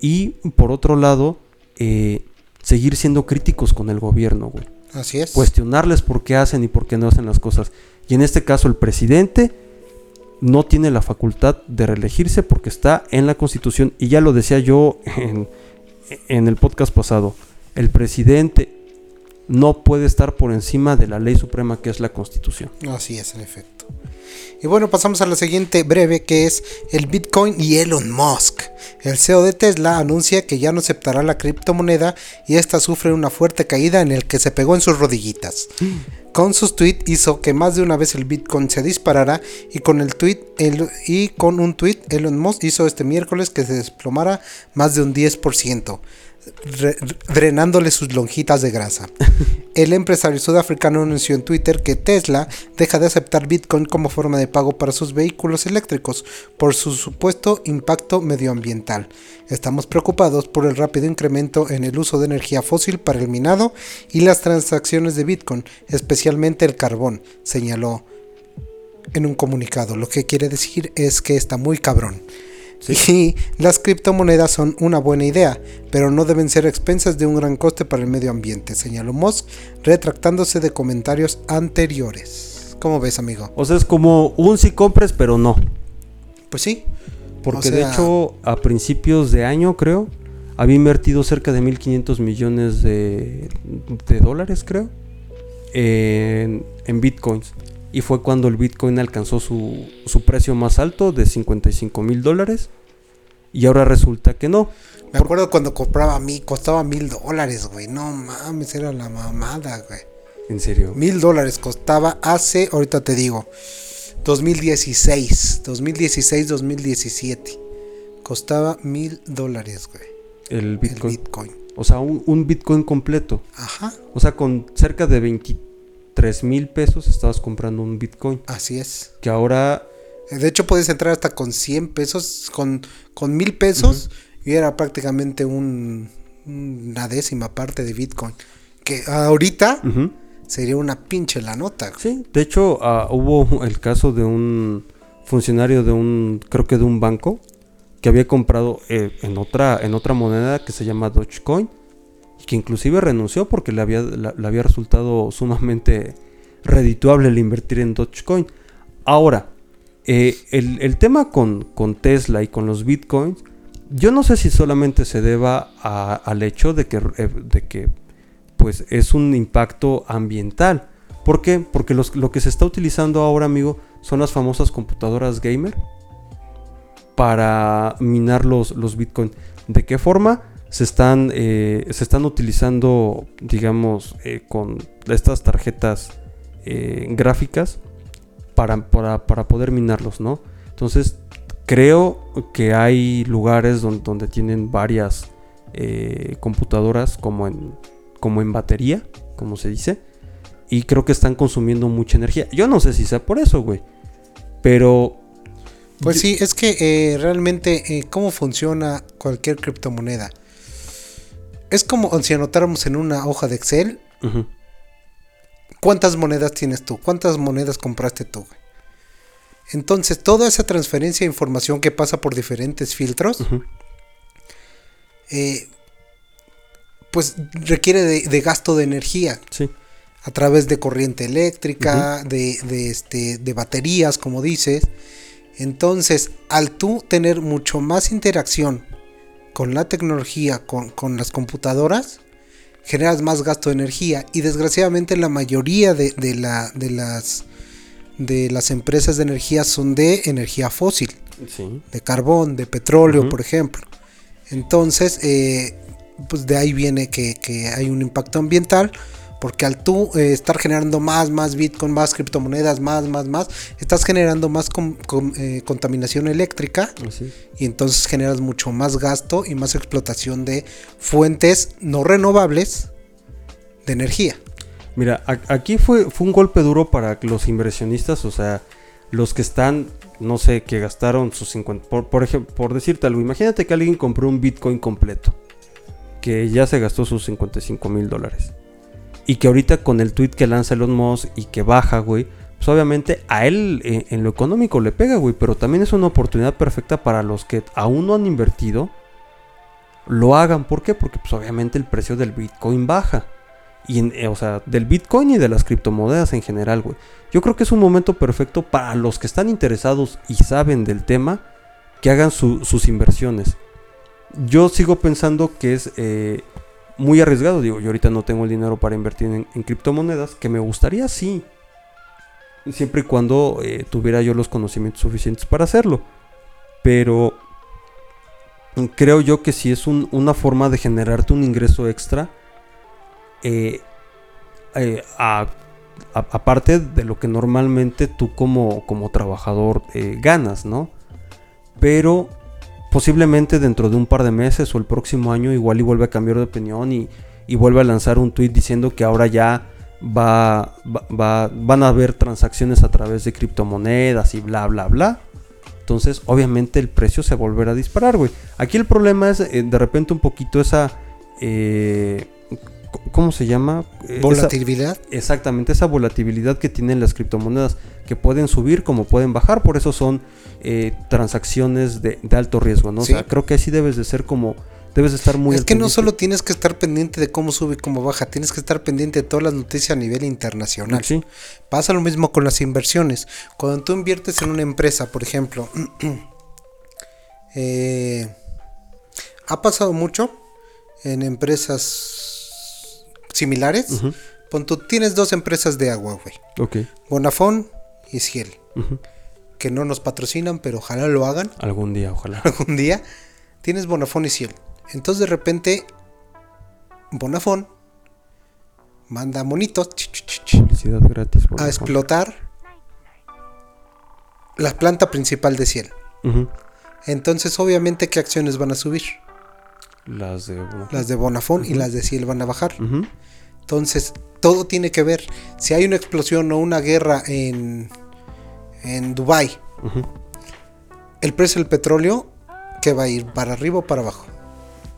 y por otro lado, eh, seguir siendo críticos con el gobierno, güey. Así es. Cuestionarles por qué hacen y por qué no hacen las cosas. Y en este caso el presidente no tiene la facultad de reelegirse porque está en la constitución, y ya lo decía yo en, en el podcast pasado, el presidente no puede estar por encima de la ley suprema que es la constitución. Así es, en efecto. Y bueno, pasamos a la siguiente breve que es el Bitcoin y Elon Musk. El CEO de Tesla anuncia que ya no aceptará la criptomoneda y esta sufre una fuerte caída en el que se pegó en sus rodillitas. con sus tweets hizo que más de una vez el Bitcoin se disparara y con el tweet y con un tweet Elon Musk hizo este miércoles que se desplomara más de un 10% drenándole sus lonjitas de grasa. El empresario sudafricano anunció en Twitter que Tesla deja de aceptar Bitcoin como forma de pago para sus vehículos eléctricos por su supuesto impacto medioambiental. Estamos preocupados por el rápido incremento en el uso de energía fósil para el minado y las transacciones de Bitcoin, especialmente el carbón, señaló en un comunicado. Lo que quiere decir es que está muy cabrón. Y las criptomonedas son una buena idea, pero no deben ser expensas de un gran coste para el medio ambiente, señaló Musk, retractándose de comentarios anteriores. ¿Cómo ves, amigo? O sea, es como un si compres, pero no. Pues sí. Porque de hecho, a principios de año, creo, había invertido cerca de 1.500 millones de, dólares, creo, en, en bitcoins y fue cuando el Bitcoin alcanzó su, precio más alto de 55 mil dólares y ahora resulta que no. Me acuerdo cuando compraba a mí, costaba mil dólares, güey. No mames, era la mamada, güey. ¿En serio? Mil dólares costaba hace, ahorita te digo, 2016, 2016, 2017. Costaba mil dólares, güey. El Bitcoin. O sea, un, un, Bitcoin completo. Ajá. O sea, con cerca de 20 3 mil pesos estabas comprando un Bitcoin. Así es. Que ahora... De hecho puedes entrar hasta con 100 pesos, con, con mil pesos y era prácticamente un, una décima parte de Bitcoin. Que ahorita sería una pinche la nota. Sí, de hecho ah, hubo el caso de un funcionario de un, creo que de un banco, que había comprado eh, en, otra, en otra moneda que se llama Dogecoin que inclusive renunció porque le había, había resultado sumamente redituable el invertir en Dogecoin. Ahora, eh, el, tema con, con, Tesla y con los bitcoins, yo no sé si solamente se deba al hecho de que, eh, de que pues, es un impacto ambiental. ¿Por qué? Porque lo que se está utilizando ahora, amigo, son las famosas computadoras gamer para minar los, los bitcoins. ¿De qué forma? Se están, eh, se están utilizando, digamos, eh, con estas tarjetas eh, gráficas para, para, poder minarlos, ¿no? Entonces, creo que hay lugares donde, donde tienen varias computadoras como en, como en batería, como se dice, y creo que están consumiendo mucha energía. Yo no sé si sea por eso, güey, pero... Pues sí, es que realmente cómo funciona cualquier criptomoneda es como si anotáramos en una hoja de Excel. ¿Cuántas monedas tienes tú? ¿Cuántas monedas compraste tú? Entonces, toda esa transferencia de información que pasa por diferentes filtros, eh, pues requiere de, gasto de energía. Sí. A través de corriente eléctrica, de, de, este, de baterías, como dices. Entonces, al tú tener mucho más interacción con la tecnología, con, las computadoras, generas más gasto de energía. Y desgraciadamente la mayoría de, la, de, las, de las empresas de energía son de energía fósil. De carbón, de petróleo, por ejemplo. Entonces, eh, pues de ahí viene que, que hay un impacto ambiental porque al tú eh, estar generando más, más Bitcoin, más criptomonedas, más, más, más, estás generando más eh, contaminación eléctrica. Y entonces generas mucho más gasto y más explotación de fuentes no renovables de energía. Mira, aquí fue, fue un golpe duro para los inversionistas, o sea, los que están, no sé, que gastaron sus 50, por, por ejemplo, por decirte algo, imagínate que alguien compró un Bitcoin completo, que ya se gastó sus 55 mil dólares. Y que ahorita con el tweet que lanza Elon Musk y que baja, güey, pues obviamente a él eh, en lo económico le pega, güey, pero también es una oportunidad perfecta para los que aún no han invertido, lo hagan. ¿Por qué? Porque pues obviamente el precio del Bitcoin baja. Y eh, o sea, del Bitcoin y de las criptomonedas en general, güey. Yo creo que es un momento perfecto para los que están interesados y saben del tema, que hagan sus inversiones. Yo sigo pensando que es... Eh, muy arriesgado. Digo, yo ahorita no tengo el dinero para invertir en, criptomonedas, que me gustaría sí. Siempre y cuando eh, tuviera yo los conocimientos suficientes para hacerlo. Pero creo yo que si es una forma de generarte un ingreso extra eh, eh, aparte de lo que normalmente tú como, como trabajador eh, ganas, ¿no? Pero posiblemente dentro de un par de meses o el próximo año igual y vuelve a cambiar de opinión y, y vuelve a lanzar un tweet diciendo que ahora ya va, va- va- van a haber transacciones a través de criptomonedas y bla bla bla. Entonces, obviamente el precio se volverá a disparar, güey. Aquí el problema es eh, de repente un poquito esa... eh, ¿Cómo se llama? Eh, esa- Volatilidad. exactamente esa volatilidad que tienen las criptomonedas, que pueden subir como pueden bajar, por eso son eh, transacciones de, de alto riesgo, ¿no? Sí. O sea, creo que así debes de ser como, debes de estar muy... es que no solo tienes que estar pendiente de cómo sube y cómo baja, tienes que estar pendiente de todas las noticias a nivel internacional. Sí, Pasa lo mismo con las inversiones. Cuando tú inviertes en una empresa, por ejemplo, eh, ha pasado mucho en empresas similares. Ujú. Pon tú tienes dos empresas de agua, güey. ok. Bonafón y Ciel. Que no nos patrocinan, pero ojalá lo hagan Algún día, ojalá. algún día. Tienes Bonafón y Ciel. Entonces de repente, Bonafón manda monitos Publicidad gratis. a explotar la planta principal de Ciel. Entonces, obviamente, ¿qué acciones van a subir? Las de... bueno, Las de Bonafón y las de Ciel van a bajar. Entonces, todo tiene que ver. Si hay una explosión o una guerra en, en Dubai, Ujú. el precio del petróleo, ¿qué va a ir? ¿Para arriba o para abajo?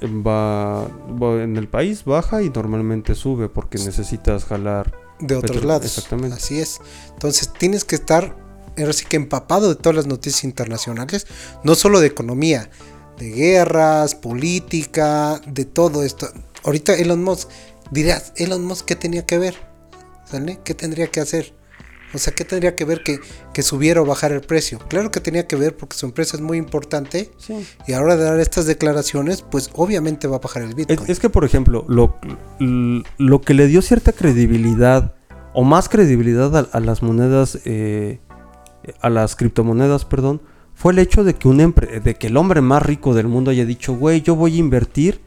Va, va en el país baja y normalmente sube porque necesitas jalar. De otros lados. exactamente. Así es. Entonces, tienes que estar, ahora sí que empapado de todas las noticias internacionales, no solo de economía, de guerras, política, de todo esto. Ahorita Elon Musk, dirás, Elon Musk, ¿qué tenía que ver? ¿Sale? ¿Qué tendría que hacer? O sea, ¿qué tendría que ver que, que subiera o bajara el precio? Claro que tenía que ver porque su empresa es muy importante Sí. y ahora de dar estas declaraciones, pues obviamente va a bajar el Bitcoin. es que, por ejemplo, lo, lo que le dio cierta credibilidad, o más credibilidad a, a las monedas, eh, a las criptomonedas, perdón, fue el hecho de que, un de que el hombre más rico del mundo haya dicho, güey, yo voy a invertir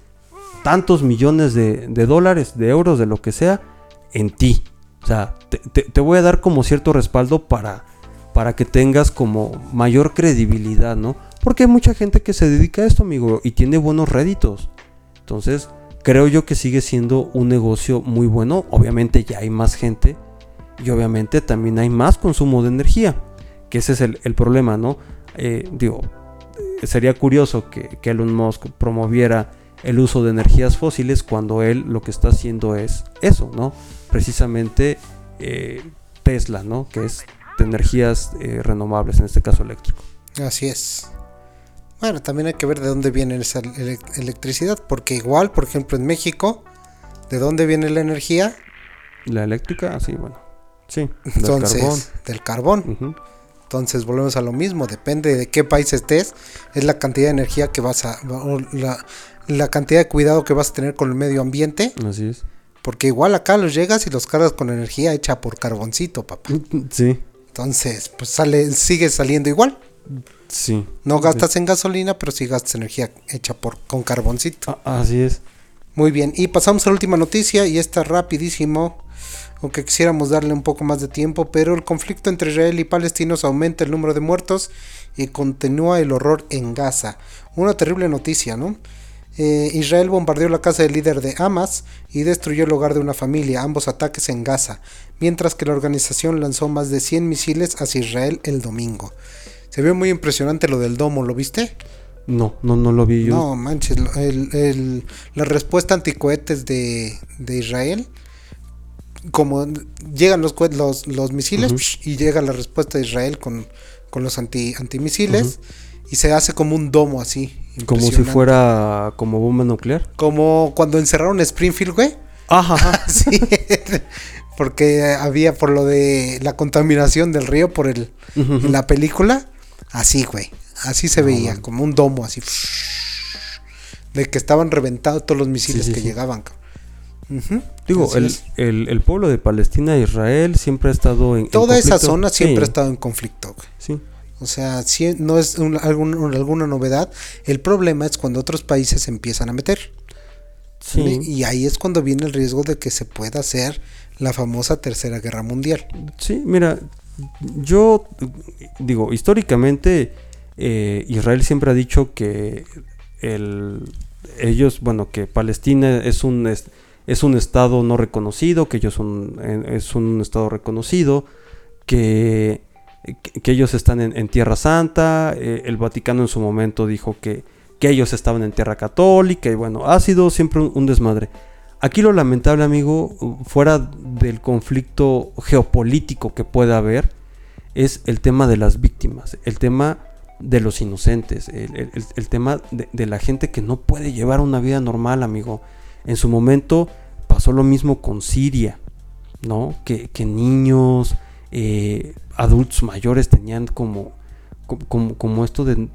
tantos millones de, dólares, de euros, de lo que sea, en ti. O sea, te, voy a dar como cierto respaldo para, para que tengas como mayor credibilidad, ¿no? Porque hay mucha gente que se dedica a esto, amigo, y tiene buenos réditos. Entonces, creo yo que sigue siendo un negocio muy bueno. Obviamente ya hay más gente y obviamente también hay más consumo de energía, que ese es el problema, ¿no? Eh, digo, sería curioso que, que Elon Musk promoviera el uso de energías fósiles cuando él lo que está haciendo es eso, ¿no? Precisamente eh, Tesla, ¿no? Que es de energías eh, renovables, en este caso eléctrico. Así es. Bueno, también hay que ver de dónde viene esa ele- electricidad, porque igual, por ejemplo, en México, ¿de dónde viene la energía? La eléctrica, sí, bueno. Sí, del carbón. del carbón. Ujú. Entonces, volvemos a lo mismo, depende de qué país estés, es la cantidad de energía que vas a o la, la cantidad de cuidado que vas a tener con el medio ambiente, Así es. porque igual acá los llegas y los cargas con energía hecha por carboncito, papá. Sí, Entonces, pues sale sigue saliendo igual. sí. No gastas en gasolina, pero sí gastas energía hecha por con carboncito. Ah, así es. Muy bien, y pasamos a la última noticia y esta rapidísimo, aunque quisiéramos darle un poco más de tiempo, pero el conflicto entre Israel y palestinos aumenta el número de muertos y continúa el horror en Gaza. Una terrible noticia, ¿no? Eh, Israel bombardeó la casa del líder de Hamas y destruyó el hogar de una familia, ambos ataques en Gaza, mientras que la organización lanzó más de 100 misiles hacia Israel el domingo. Se vio muy impresionante lo del domo, ¿lo viste? No, no, no lo vi yo. No, manches, lo- el- el- la respuesta anticohetes de, de Israel, como llegan los, los, los misiles y llega la respuesta de Israel con, con los anti, antimisiles y se hace como un domo así. Como si fuera como bomba nuclear. Como cuando encerraron Springfield, güey. Ajá, ajá. Sí, porque había por lo de la contaminación del río por el, Ujú. la película. Así, güey. Así se veía, como un domo, así. De que estaban reventados todos los misiles sí, que sí. llegaban. cabrón. Digo, el, el, el pueblo de Palestina e Israel siempre ha estado en. en Toda esa zona siempre Sí, ha estado en conflicto. güey. Sí, O sea, sí, no es un- algún- alguna novedad. El problema es cuando otros países se empiezan a meter. Sí. Y ahí es cuando viene el riesgo de que se pueda hacer la famosa Tercera Guerra Mundial. Sí, mira, yo digo, históricamente eh, Israel siempre ha dicho que el, ellos, bueno, que Palestina es un, es, es un estado no reconocido, que ellos son, es un estado reconocido, que, que ellos están en, en Tierra Santa, eh, el Vaticano en su momento dijo que, que ellos estaban en Tierra Católica, y bueno, ha sido siempre un, desmadre. Aquí lo lamentable, amigo, fuera del conflicto geopolítico que pueda haber, es el tema de las víctimas, el tema de los inocentes, el- el- el tema de, de la gente que no puede llevar una vida normal, amigo. En su momento pasó lo mismo con Siria, ¿no? Que, niños, eh, adultos mayores tenían como, co- como, esto de,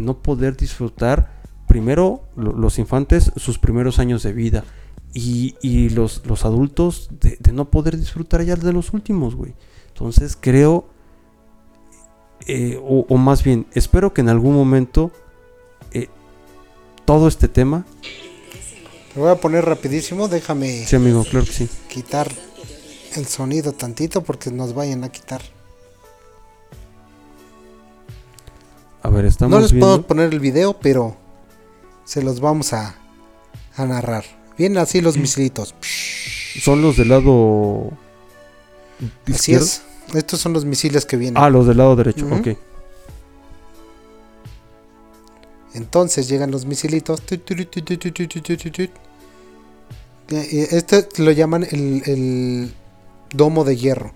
no poder disfrutar, primero lo- los infantes, sus primeros años de vida. Y, los, adultos de, no poder disfrutar ya de los últimos, güey. Entonces creo, eh, o, o más bien, espero que en algún momento eh, todo este tema, Lo voy a poner rapidísimo, déjame sí amigo, claro que sí. quitar el sonido tantito porque nos vayan a quitar. A ver, estamos no les viendo. puedo poner el video, pero se los vamos a, a narrar. Vienen así los misilitos. Son los del lado Así izquierdo. es. Estos son los misiles que vienen. Ah, los del lado derecho, Ujú. ok. Entonces llegan los misilitos. Este lo llaman el, el domo de hierro.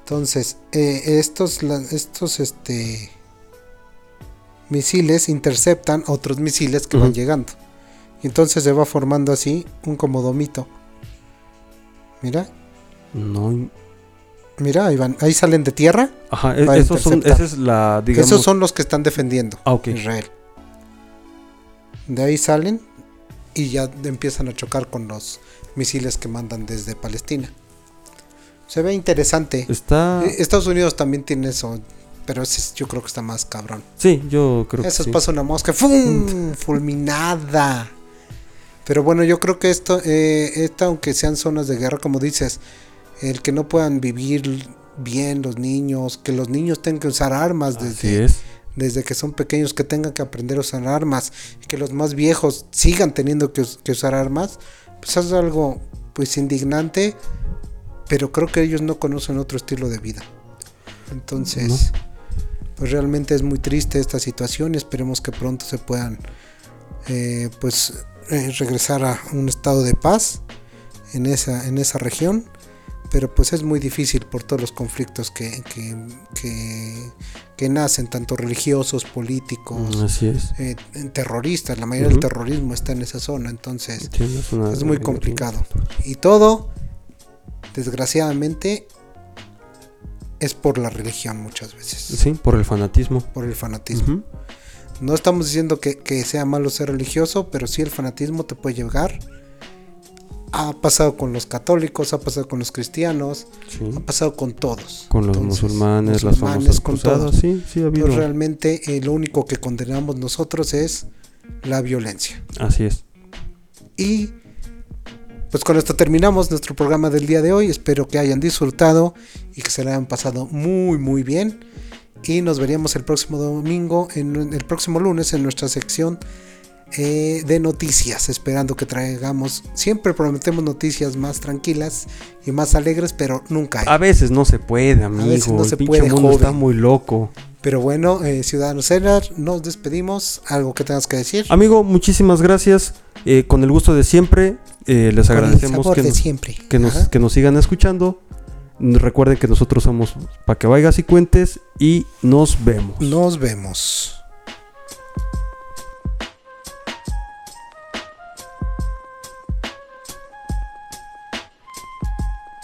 Entonces, eh, estos, estos este, misiles interceptan otros misiles que van llegando. Y entonces se va formando así un como domito. Mira, No. mira, ahí van. Ahí salen de tierra. Ajá, esos son, interceptar. esa es la, digamos. Esos son los que están defendiendo. Ah, ok. Israel. De ahí salen y ya empiezan a chocar con los misiles que mandan desde Palestina. Se ve interesante. Está. Eh, Estados Unidos también tiene eso, pero ese es- yo creo que está más cabrón. Sí, yo creo que Eso sí. pasa una mosca, ¡fum! fulminada. Pero bueno, yo creo que esto, eh, esta, aunque sean zonas de guerra, como dices, el que no puedan vivir bien los niños, que los niños tengan que usar armas Así desde, es. Desde que son pequeños que tengan que aprender a usar armas y que los más viejos sigan teniendo que, us- que usar armas, pues es algo pues indignante, pero creo que ellos no conocen otro estilo de vida. Entonces, pues realmente es muy triste esta situación y esperemos que pronto se puedan eh, pues eh, regresar a un estado de paz en esa, en esa región. Pero pues es muy difícil por todos los conflictos que, que, que- que nacen, tanto religiosos, políticos, Mm, Así es. eh, terroristas. La mayoría del terrorismo está en esa zona, entonces Sí, es, una- es muy complicado. Y todo, desgraciadamente, es por la religión muchas veces, Sí, por el fanatismo. por el fanatismo. No estamos diciendo que, que sea malo ser religioso, pero sí el fanatismo te puede llegar. Ha pasado con los católicos, ha pasado con los cristianos, Sí. ha pasado con todos. Con los Entonces, musulmanes, las musulmanes, famosas con cruzadas. todos. Sí, sí ha habido. Entonces, realmente eh, lo único que condenamos nosotros es la violencia. Así es. Y pues con esto terminamos nuestro programa del día de hoy. Espero que hayan disfrutado y que se la hayan pasado muy muy bien. Y nos veríamos el próximo domingo, en el próximo lunes en nuestra sección eh, de noticias. Esperando que traigamos, siempre prometemos noticias más tranquilas y más alegres, pero nunca hay. A veces no se puede, amigo. veces no el se puede, mundo está muy loco. Pero bueno, eh, Ciudadanos Cenar, nos despedimos. ¿Algo que tengas que decir? Amigo, muchísimas gracias. Eh, con el gusto de siempre, eh, les agradecemos que nos, siempre. que, nos, Ajá. que nos sigan escuchando. Recuerden que nosotros somos para que vayas y cuentes y nos vemos. Nos vemos.